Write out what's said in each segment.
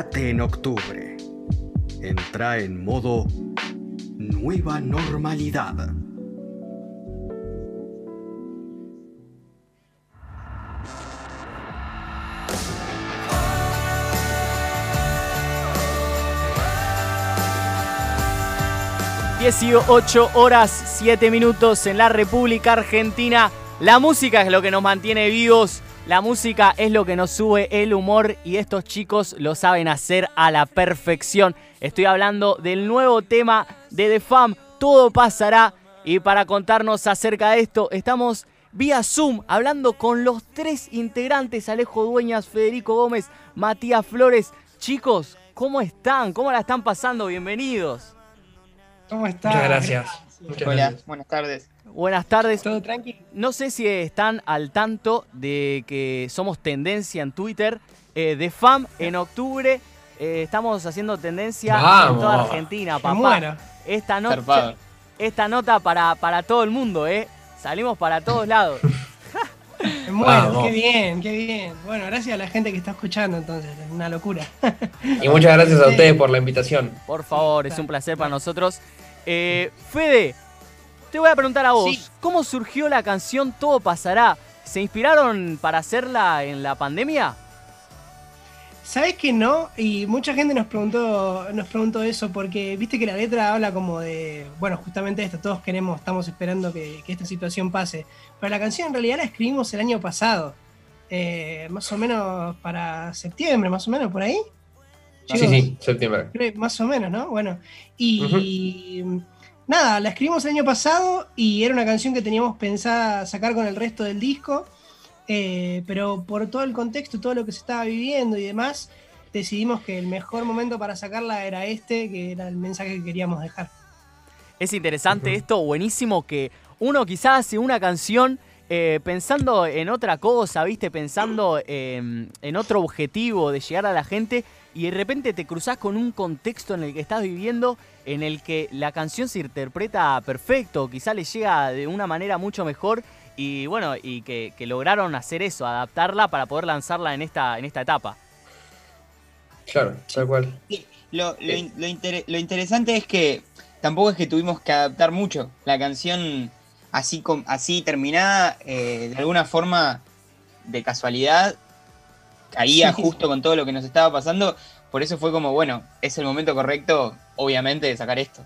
En octubre. Entra en modo nueva normalidad. ...18 horas 7 minutos en la República Argentina. La música es lo que nos mantiene vivos, la música es lo que nos sube el humor y estos chicos lo saben hacer a la perfección. Estoy hablando del nuevo tema de The Fam, Todo pasará. Y para contarnos acerca de esto, estamos vía Zoom hablando con los tres integrantes, Alejo Dueñas, Federico Gómez, Matías Flores. Chicos, ¿cómo están? ¿Cómo la están pasando? Bienvenidos. ¿Cómo están? Muchas gracias. Hola, buenas tardes. Buenas tardes. ¿Todo tranqui? No sé si están al tanto de que somos tendencia en Twitter. Eh, de FAM en octubre eh, estamos haciendo tendencia en toda Argentina, papá. Bueno. Esta, noche, esta nota para, para todo el mundo, ¿eh? Salimos para todos lados. Bueno, qué bien, qué bien. Bueno, gracias a la gente que está escuchando, entonces, es una locura. Y muchas gracias a ustedes por la invitación. Por favor, es un placer para nosotros. Eh, Fede, te voy a preguntar a vos, ¿cómo surgió la canción Todo pasará? ¿Se inspiraron para hacerla en la pandemia? ¿Sabes que no? Y mucha gente nos preguntó, nos preguntó eso, porque viste que la letra habla como de, bueno, justamente esto, todos queremos, estamos esperando que, esta situación pase. Pero la canción en realidad la escribimos el año pasado, eh, más o menos para septiembre, más o menos por ahí. Sí, sí, sí, septiembre. Más o menos, ¿no? Bueno, y nada, la escribimos el año pasado y era una canción que teníamos pensada sacar con el resto del disco, eh, pero por todo el contexto, todo lo que se estaba viviendo y demás, decidimos que el mejor momento para sacarla era este, que era el mensaje que queríamos dejar. Es interesante esto, buenísimo que uno quizás hace una canción eh, pensando en otra cosa, ¿viste? Pensando en otro objetivo de llegar a la gente y de repente te cruzas con un contexto en el que estás viviendo en el que la canción se interpreta perfecto, quizá le llega de una manera mucho mejor y bueno, y que, lograron hacer eso, adaptarla para poder lanzarla en esta, en esta etapa. Claro, tal cual. lo, interesante es que tampoco es que tuvimos que adaptar mucho. La canción así, así terminada, eh, de alguna forma, de casualidad, caía justo con todo lo que nos estaba pasando. Por eso fue como, bueno, es el momento correcto, obviamente, de sacar esto.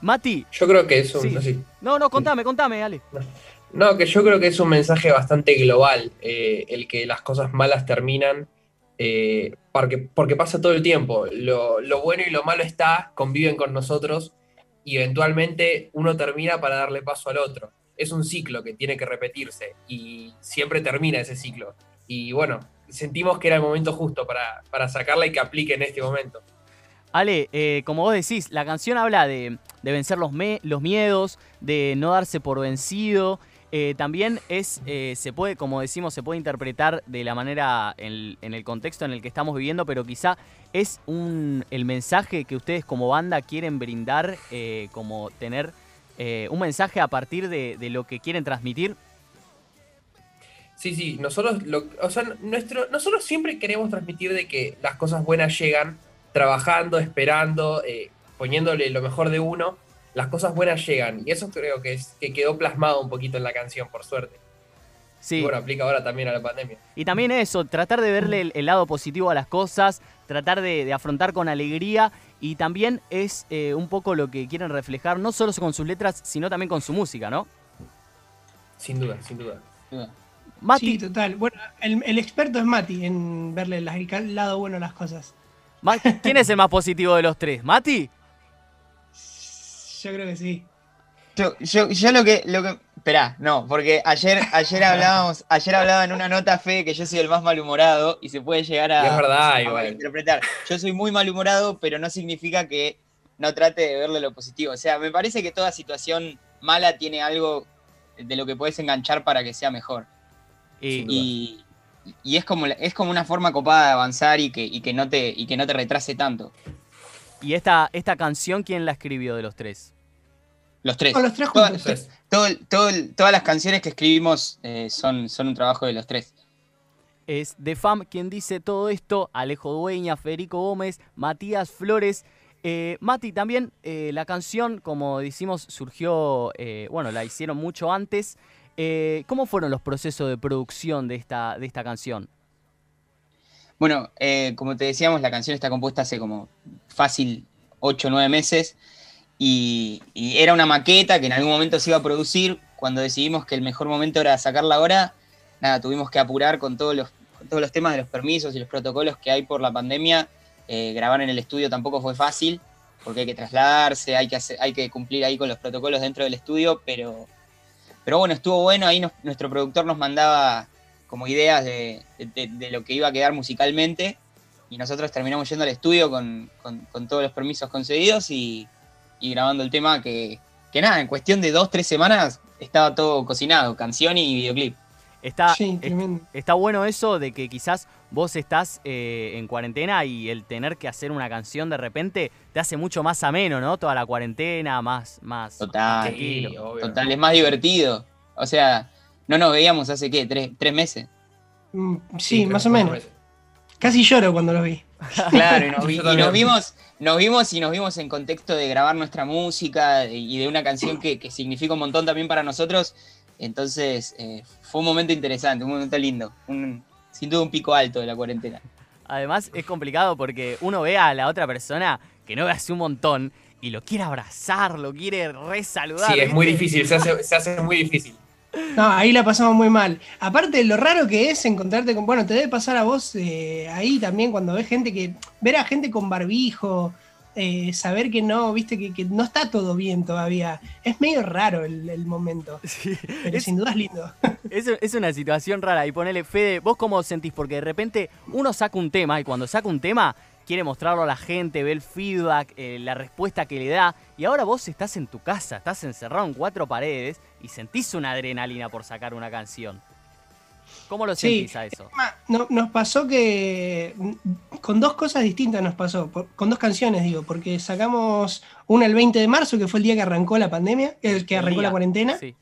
Mati. Yo creo que es un. Sí. No, no, contame, contame, Ale. No, que yo creo que es un mensaje bastante global, eh, el que las cosas malas terminan, eh, porque, porque pasa todo el tiempo. Lo, lo, bueno y lo malo está, conviven con nosotros y eventualmente uno termina para darle paso al otro. Es un ciclo que tiene que repetirse y siempre termina ese ciclo. Y bueno, sentimos que era el momento justo para, sacarla y que aplique en este momento. Ale, eh, como vos decís, la canción habla de, vencer los, los, miedos, de no darse por vencido. Eh, también es, eh, se puede, como decimos, se puede interpretar de la manera en, el contexto en el que estamos viviendo, pero quizá es un, el mensaje que ustedes como banda quieren brindar, como tener un mensaje a partir de, de lo que quieren transmitir Sí, sí, nosotros, lo, o sea, nuestro, nosotros siempre queremos transmitir de que las cosas buenas llegan trabajando, esperando, eh, poniéndole lo mejor de uno, las cosas buenas llegan. Y eso creo que, es, que quedó plasmado un poquito en la canción, por suerte. Sí. Y bueno, aplica ahora también a la pandemia. Y también eso, tratar de verle el, lado positivo a las cosas, tratar de, afrontar con alegría. Y también es eh, un poco lo que quieren reflejar, no solo con sus letras, sino también con su música, ¿no? Sin duda, sin duda. Mati. Sí, total. Bueno, el, experto es Mati en verle el lado bueno a las cosas. ¿Quién es el más positivo de los tres? ¿Mati? Yo creo que sí. Yo, yo, lo que, lo que. Esperá, no, porque ayer, ayer hablábamos, ayer hablaba en una nota fe que yo soy el más malhumorado y se puede llegar a, es verdad, interpretar. Yo soy muy malhumorado, pero no significa que no trate de verle lo positivo. O sea, me parece que toda situación mala tiene algo de lo que puedes enganchar para que sea mejor. Y, es, como, es como una forma copada de avanzar y que, que, no, te, y que no te retrase tanto. ¿Y esta, esta canción quién la escribió de los tres? Los tres. los tres juntos. todas las canciones que escribimos eh, son, son un trabajo de los tres. Es de FAM quien dice todo esto, Alejo Dueña, Federico Gómez, Matías Flores. Eh, Mati, también eh, la canción, como decimos, surgió, eh, bueno, la hicieron mucho antes. ¿Cómo fueron los procesos de producción de esta, de esta canción? Bueno, como te decíamos, la canción está compuesta hace como fácil 8 o 9 meses y, y, era una maqueta que en algún momento se iba a producir. Cuando decidimos que el mejor momento era sacarla ahora, nada, tuvimos que apurar con todos los, todos los temas de los permisos y los protocolos que hay por la pandemia. Eh, grabar en el estudio tampoco fue fácil, porque hay que trasladarse, hay que, hay que cumplir ahí con los protocolos dentro del estudio, pero, pero bueno, estuvo bueno, ahí nuestro productor nos mandaba como ideas de, lo que iba a quedar musicalmente, y nosotros terminamos yendo al estudio con, todos los permisos concedidos y, grabando el tema que, que nada, en cuestión de dos, tres semanas estaba todo cocinado, canción y videoclip. Está, está bueno eso de que quizás vos estás eh, en cuarentena y el tener que hacer una canción de repente te hace mucho más ameno, ¿no? Toda la cuarentena, más, más total, total, es más divertido. O sea, no nos veíamos hace qué, tres, meses. Mm, sí, más o menos. Casi lloro cuando lo vi. Claro, y nos, vimos, nos vimos y nos vimos en contexto de grabar nuestra música y de una canción que, que significa un montón también para nosotros entonces, eh, fue un momento interesante, un momento lindo, un, sin duda un pico alto de la cuarentena. Además, es complicado porque uno ve a la otra persona que no ve hace un montón y lo quiere abrazar, lo quiere resaludar. Sí, es muy difícil, se hace, muy difícil. No, ahí la pasamos muy mal. Aparte, lo raro que es encontrarte con. Bueno, te debe pasar a vos eh, ahí también cuando ves gente que. Ver a gente con barbijo, eh, saber que no, viste, que, no está todo bien todavía. Es medio raro el, momento. pero sin duda es lindo. Es, es, una situación rara. Y ponele, Fede, ¿vos cómo sentís? Porque de repente uno saca un tema y cuando saca un tema quiere mostrarlo a la gente, ve el feedback, eh, la respuesta que le da. Y ahora vos estás en tu casa, estás encerrado en cuatro paredes y sentís una adrenalina por sacar una canción. ¿Cómo lo sentís a eso? No, nos pasó que con dos cosas distintas nos pasó, con dos canciones digo, porque sacamos una el 20 de marzo, que fue el día que arrancó la pandemia, el que arrancó la cuarentena. Sí.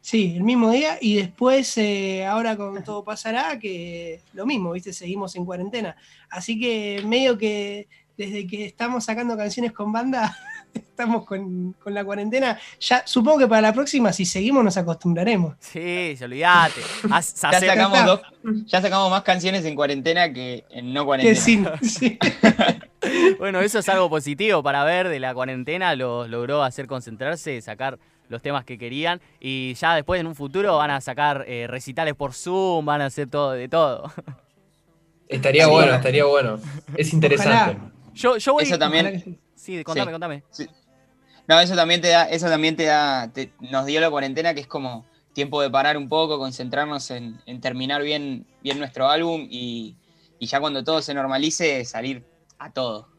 sí. el mismo día, y después eh, ahora con todo pasará, que lo mismo, ¿viste? Seguimos en cuarentena. Así que medio que desde que estamos sacando canciones con banda, estamos con, la cuarentena. Ya supongo que para la próxima, si seguimos, nos acostumbraremos. Sí, olvídate. ya, sacamos ya sacamos más canciones en cuarentena que en no cuarentena. bueno, eso es algo positivo para ver de la cuarentena. Los logró hacer concentrarse, sacar los temas que querían. Y ya después, en un futuro, van a sacar eh, recitales por Zoom, van a hacer todo de todo. Estaría bueno, estaría bueno. Es interesante. Yo, yo voy... Eso también... Sí, contame, contame. No, eso también te da, eso también te da, nos dio la cuarentena que es como tiempo de parar un poco, concentrarnos en, terminar bien, bien nuestro álbum y, y, ya cuando todo se normalice, salir a todo.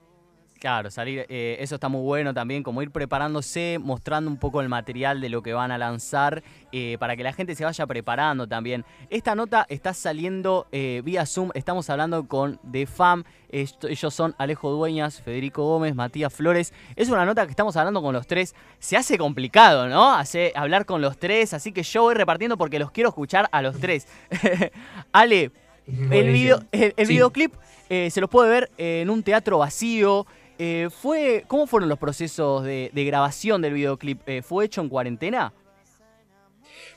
Claro, salir, eh, eso está muy bueno también, como ir preparándose, mostrando un poco el material de lo que van a lanzar, eh, para que la gente se vaya preparando también. Esta nota está saliendo eh, vía Zoom, estamos hablando con The Fam, ellos son Alejo Dueñas, Federico Gómez, Matías Flores. Es una nota que estamos hablando con los tres. Se hace complicado, ¿no? Hace, hablar con los tres, así que yo voy repartiendo porque los quiero escuchar a los tres. Ale, el, video, el, videoclip se los puede ver en un teatro vacío. Eh, fue, ¿Cómo fueron los procesos de, grabación del videoclip? Eh, ¿Fue hecho en cuarentena?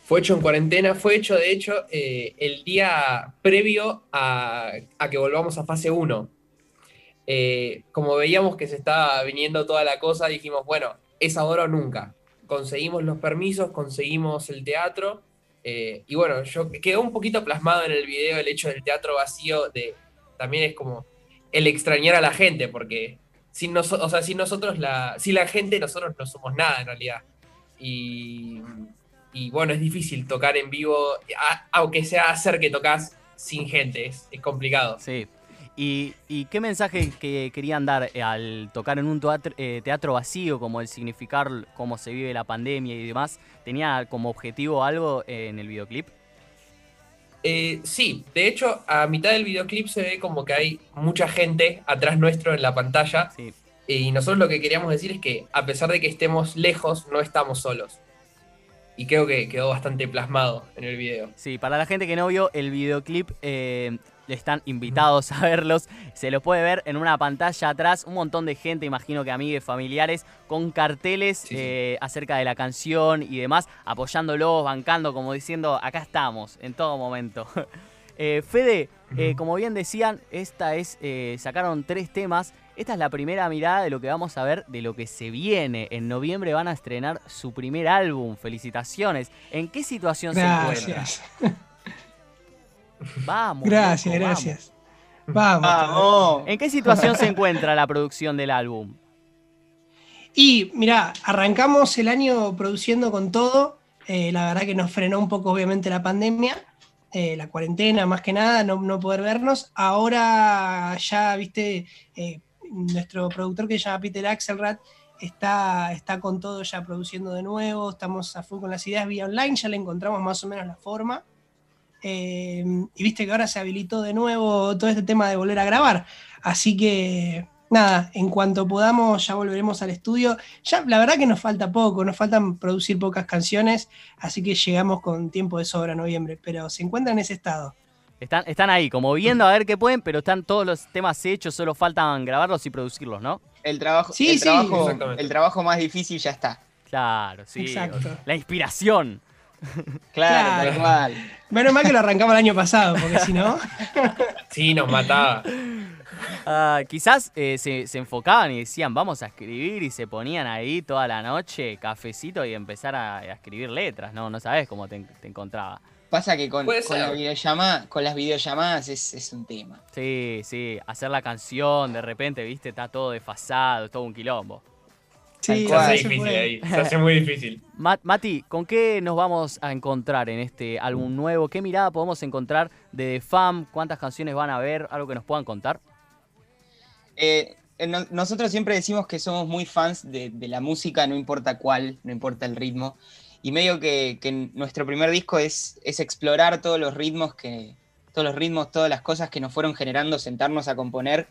Fue hecho en cuarentena, fue hecho de hecho eh, el día previo a, que volvamos a fase 1. como veíamos que se estaba viniendo toda la cosa, dijimos, bueno, es ahora o nunca. Conseguimos los permisos, conseguimos el teatro. y bueno, yo quedó un poquito plasmado en el video el hecho del teatro vacío, de también es como el extrañar a la gente, porque sin, o sea, sin nosotros, la, sin la gente, nosotros no somos nada en realidad. Y, bueno, es difícil tocar en vivo, aunque sea hacer que tocas sin gente, es, complicado. Sí. ¿Y, qué mensaje que querían dar al tocar en un teatro, eh, teatro, vacío, como el significar cómo se vive la pandemia y demás? ¿Tenía como objetivo algo en el videoclip? Eh, sí, de hecho, a mitad del videoclip se ve como que hay mucha gente atrás nuestro en la pantalla. Y nosotros lo que queríamos decir es que, a pesar de que estemos lejos, no estamos solos. y creo que quedó bastante plasmado en el video. Sí, para la gente que no vio el videoclip, eh, están invitados a verlos. Se los puede ver en una pantalla atrás, un montón de gente, imagino que amigos, familiares, con carteles eh, acerca de la canción y demás, apoyándolos, bancando, como diciendo, acá estamos, en todo momento. Eh, Fede, como bien decían, esta es, sacaron tres temas. Esta es la primera mirada de lo que vamos a ver de lo que se viene. En noviembre van a estrenar su primer álbum. Felicitaciones. ¿En qué situación se encuentra? Vamos. Gracias, gracias. Vamos. ¿En qué situación se encuentra la producción del álbum? Y mira, arrancamos el año produciendo con todo. Eh, la verdad que nos frenó un poco, obviamente, la pandemia, eh, la cuarentena, más que nada, no, poder vernos. Ahora ya, viste, eh, nuestro productor que se llama Peter Axelrad está, está con todo ya produciendo de nuevo. Estamos a full con las ideas vía online, ya le encontramos más o menos la forma. Eh, y viste que ahora se habilitó de nuevo todo este tema de volver a grabar. Así que nada, en cuanto podamos ya volveremos al estudio. Ya la verdad que nos falta poco, nos faltan producir pocas canciones, así que llegamos con tiempo de sobra noviembre, pero se encuentran en ese estado. Están, están ahí, como viendo a ver qué pueden, pero están todos los temas hechos, solo faltan grabarlos y producirlos, ¿no? El trabajo, el, trabajo el trabajo más difícil ya está. Claro, sí. Exacto. La inspiración. Claro, claro. Menos mal que lo arrancamos el año pasado, porque si no. Sí, nos mataba. Ah, quizás eh, se, enfocaban y decían, vamos a escribir, y se ponían ahí toda la noche, cafecito, y empezar a, escribir letras, ¿no? No sabes cómo te, encontraba. Pasa que con, la con las videollamadas es, es, un tema. Sí, sí, hacer la canción, de repente, viste, está todo desfasado, todo un quilombo. Sí, se hace difícil ahí, se hace muy difícil. Mati, ¿con qué nos vamos a encontrar en este álbum nuevo? ¿Qué mirada podemos encontrar de The Fam? ¿Cuántas canciones van a ver? ¿Algo que nos puedan contar? Eh, nosotros siempre decimos que somos muy fans de, la música, no importa cuál, no importa el ritmo. Y medio que, nuestro primer disco es, es explorar todos los ritmos que, todos los ritmos, todas las cosas que nos fueron generando, sentarnos a componer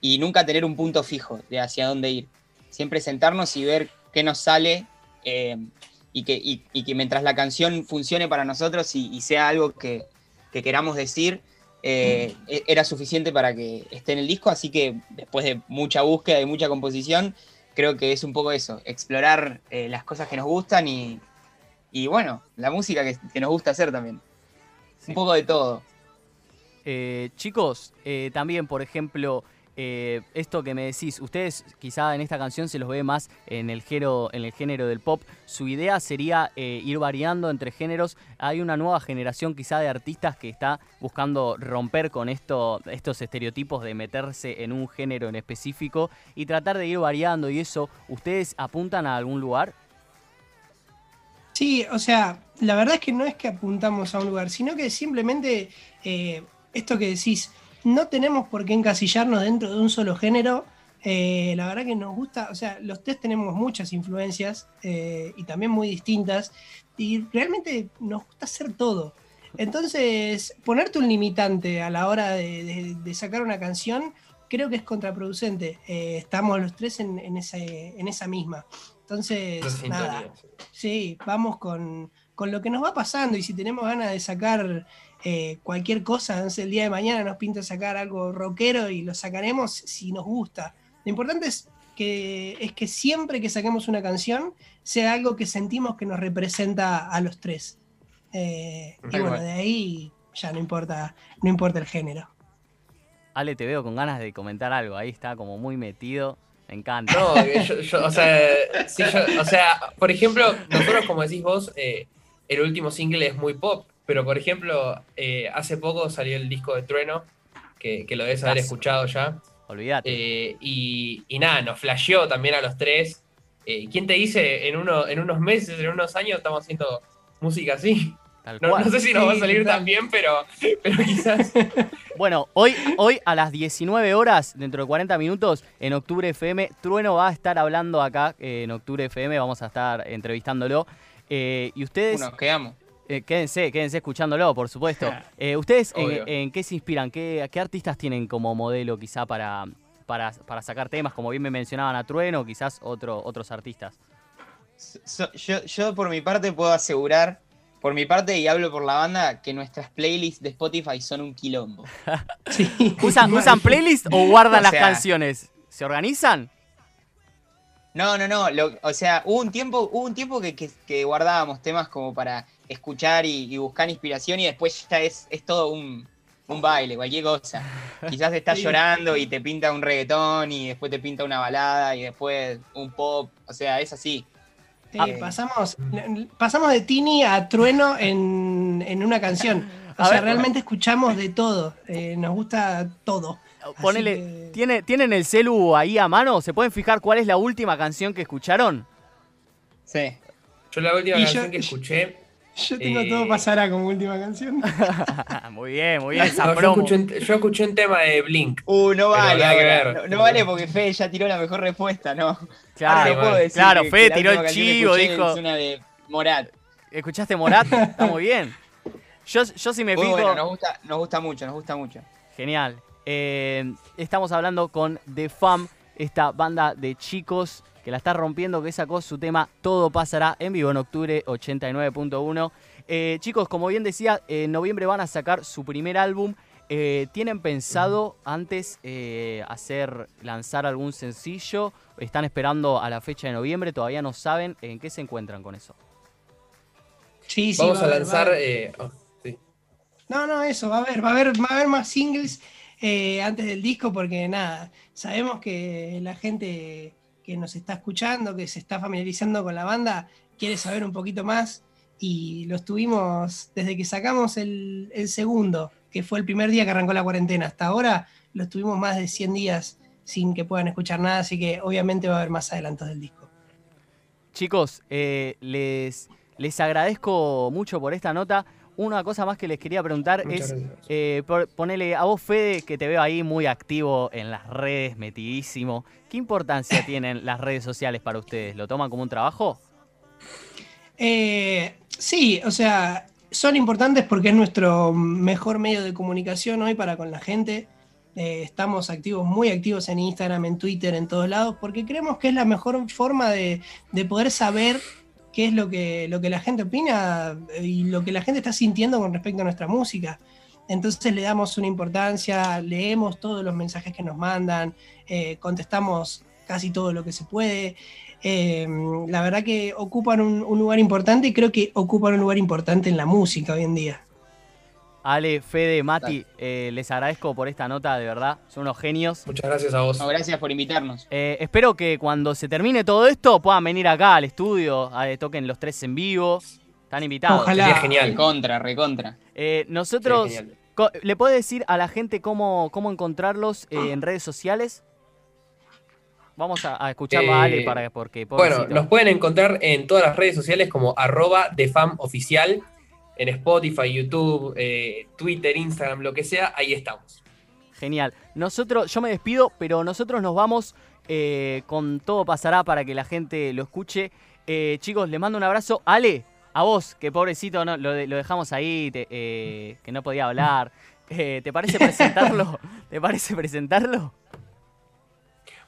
y nunca tener un punto fijo de hacia dónde ir siempre sentarnos y ver qué nos sale eh, y, que, que, mientras la canción funcione para nosotros y, sea algo que, queramos decir, eh, e, era suficiente para que esté en el disco, así que después de mucha búsqueda y mucha composición, creo que es un poco eso, explorar eh, las cosas que nos gustan y, bueno, la música que, nos gusta hacer también. Un poco de todo. chicos, también, por ejemplo, eh, esto que me decís, ustedes quizá en esta canción se los ve más en el género, en el género del pop. Su idea sería eh, ir variando entre géneros. Hay una nueva generación quizá de artistas que está buscando romper con esto, estos estereotipos de meterse en un género en específico y tratar de ir variando y eso. ¿Ustedes apuntan a algún lugar? Sí, o sea, la verdad es que no es que apuntamos a un lugar, sino que simplemente eh, esto que decís, no tenemos por qué encasillarnos dentro de un solo género. Eh, la verdad que nos gusta, o sea, los tres tenemos muchas influencias eh, y también muy distintas y realmente nos gusta hacer todo. Entonces, ponerte un limitante a la hora de, sacar una canción creo que es contraproducente. Eh, estamos los tres en, esa misma. Entonces, nada, sí, vamos con, con lo que nos va pasando y si tenemos ganas de sacar eh, cualquier cosa, el día de mañana nos pinta sacar algo rockero y lo sacaremos si nos gusta. Lo importante es que, es que siempre que saquemos una canción sea algo que sentimos que nos representa a los tres. Eh, y bueno, de ahí ya no importa, no importa el género. Ale, te veo con ganas de comentar algo, ahí está como muy metido. Me encanta. No, o, sea, por ejemplo, nosotros, como decís vos, eh, el último single es muy pop. Pero, por ejemplo, eh, hace poco salió el disco de Trueno, que, lo debes haber escuchado ya. Olvídate. Eh, y, nada, nos flasheó también a los tres. Eh, ¿Quién te dice en, uno, en unos meses, en unos años, estamos haciendo música así? No, sé si nos va a salir tan bien, pero, quizás. Bueno, hoy, hoy a las 19 horas, dentro de 40 minutos, en Octubre FM, Trueno va a estar hablando acá en Octubre FM, vamos a estar entrevistándolo. y ustedes. Bueno, quedamos. Eh, quédense, quédense escuchándolo, por supuesto. Eh, ¿Ustedes en, qué se inspiran? ¿Qué, ¿Qué, artistas tienen como modelo quizá para, para, sacar temas? Como bien me mencionaban a Trueno, quizás otro, otros artistas. So- yo, yo por mi parte puedo asegurar, por mi parte y hablo por la banda, que nuestras playlists de Spotify son un quilombo. Sí. ¿Usan, ¿Usan playlist o guardan O las canciones? ¿Se organizan? No, no, no. lo- o sea, hubo un tiempo, hubo un tiempo que, que- que guardábamos temas como para escuchar y, y buscar inspiración y después ya es, es todo un, un baile, cualquier cosa. Quizás estás Sí. llorando y te pinta un reggaetón y después te pinta una balada y después un pop. O sea, es así. Sí, Ah. pasamos, pasamos de Tini a Trueno en, en una canción. O sea, ver. realmente escuchamos de todo. eh, nos gusta todo. Ponele, que- ¿tiene, ¿tienen el celu ahí a mano? ¿Se pueden fijar cuál es la última canción que escucharon? Sí. Yo la última Y canción yo- que escuché. Yo tengo Eh, todo pasará como última canción. muy bien, muy bien, esa no, yo, promo. escuché un, yo escuché un tema de Blink. Uh, no vale. ahora. No, no vale porque Fede ya tiró la mejor respuesta, ¿no? Claro, no puedo decir claro, que- Fede que tiró el chivo, dijo. Es una de Morat. ¿Escuchaste Morat? Está muy bien. Yo, yo sí me fijo. bueno, nos gusta, nos gusta mucho, nos gusta mucho. Genial. Eh, estamos hablando con The Fam, esta banda de chicos que la está rompiendo, que sacó su tema Todo pasará en vivo en octubre 89.1. Eh, chicos, como bien decía, en noviembre van a sacar su primer álbum. Eh, ¿Tienen pensado antes eh, hacer lanzar algún sencillo? ¿Están esperando a la fecha de noviembre? ¿Todavía no saben en qué se encuentran con eso? Sí, sí, Vamos va a haber- lanzar. va a haber- eh, oh, sí. No, no, eso, va a haber, va a haber, va a haber más singles eh, antes del disco porque nada, sabemos que la gente que nos está escuchando, que se está familiarizando con la banda, quiere saber un poquito más y lo estuvimos desde que sacamos el, segundo, que fue el primer día que arrancó la cuarentena, hasta ahora lo estuvimos más de 100 días sin que puedan escuchar nada, así que obviamente va a haber más adelantos del disco. Chicos, eh, les, les agradezco mucho por esta nota. Una cosa más que les quería preguntar Muchas es, eh, por- ponele a vos, Fede, que te veo ahí muy activo en las redes, metidísimo. ¿Qué importancia tienen las redes sociales para ustedes? ¿Lo toman como un trabajo? Eh, sí, o sea, son importantes porque es nuestro mejor medio de comunicación hoy para con la gente. Eh, estamos activos, muy activos en Instagram, en Twitter, en todos lados, porque creemos que es la mejor forma de, de poder saber qué es lo que, lo que la gente opina y lo que la gente está sintiendo con respecto a nuestra música. Entonces le damos una importancia, leemos todos los mensajes que nos mandan, eh, contestamos casi todo lo que se puede. Eh, la verdad que ocupan un, un lugar importante y creo que ocupan un lugar importante en la música hoy en día. Ale, Fede, Mati, eh, les agradezco por esta nota, de verdad. Son unos genios. Muchas gracias a vos. No, gracias por invitarnos. Eh, espero que cuando se termine todo esto puedan venir acá al estudio, a, toquen los tres en vivo. Están invitados. Ojalá. Sería genial. Recontra, recontra. Eh, nosotros, genial. ¿le puede decir a la gente cómo, cómo encontrarlos eh, en redes sociales? Vamos a, a escucharlo a Ale para, porque Bueno, nos pueden encontrar en todas las redes sociales como arroba oficial en Spotify, YouTube, eh, Twitter, Instagram, lo que sea, ahí estamos. Genial. Nosotros, yo me despido, pero nosotros nos vamos eh, con todo pasará para que la gente lo escuche. Eh, chicos, les mando un abrazo. Ale, a vos, que pobrecito no, lo, de- lo dejamos ahí, te- que no podía hablar. ¿Te parece presentarlo? ¿Te parece presentarlo?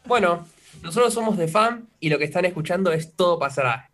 Bueno, nosotros somos de fan y lo que están escuchando es Todo Pasará.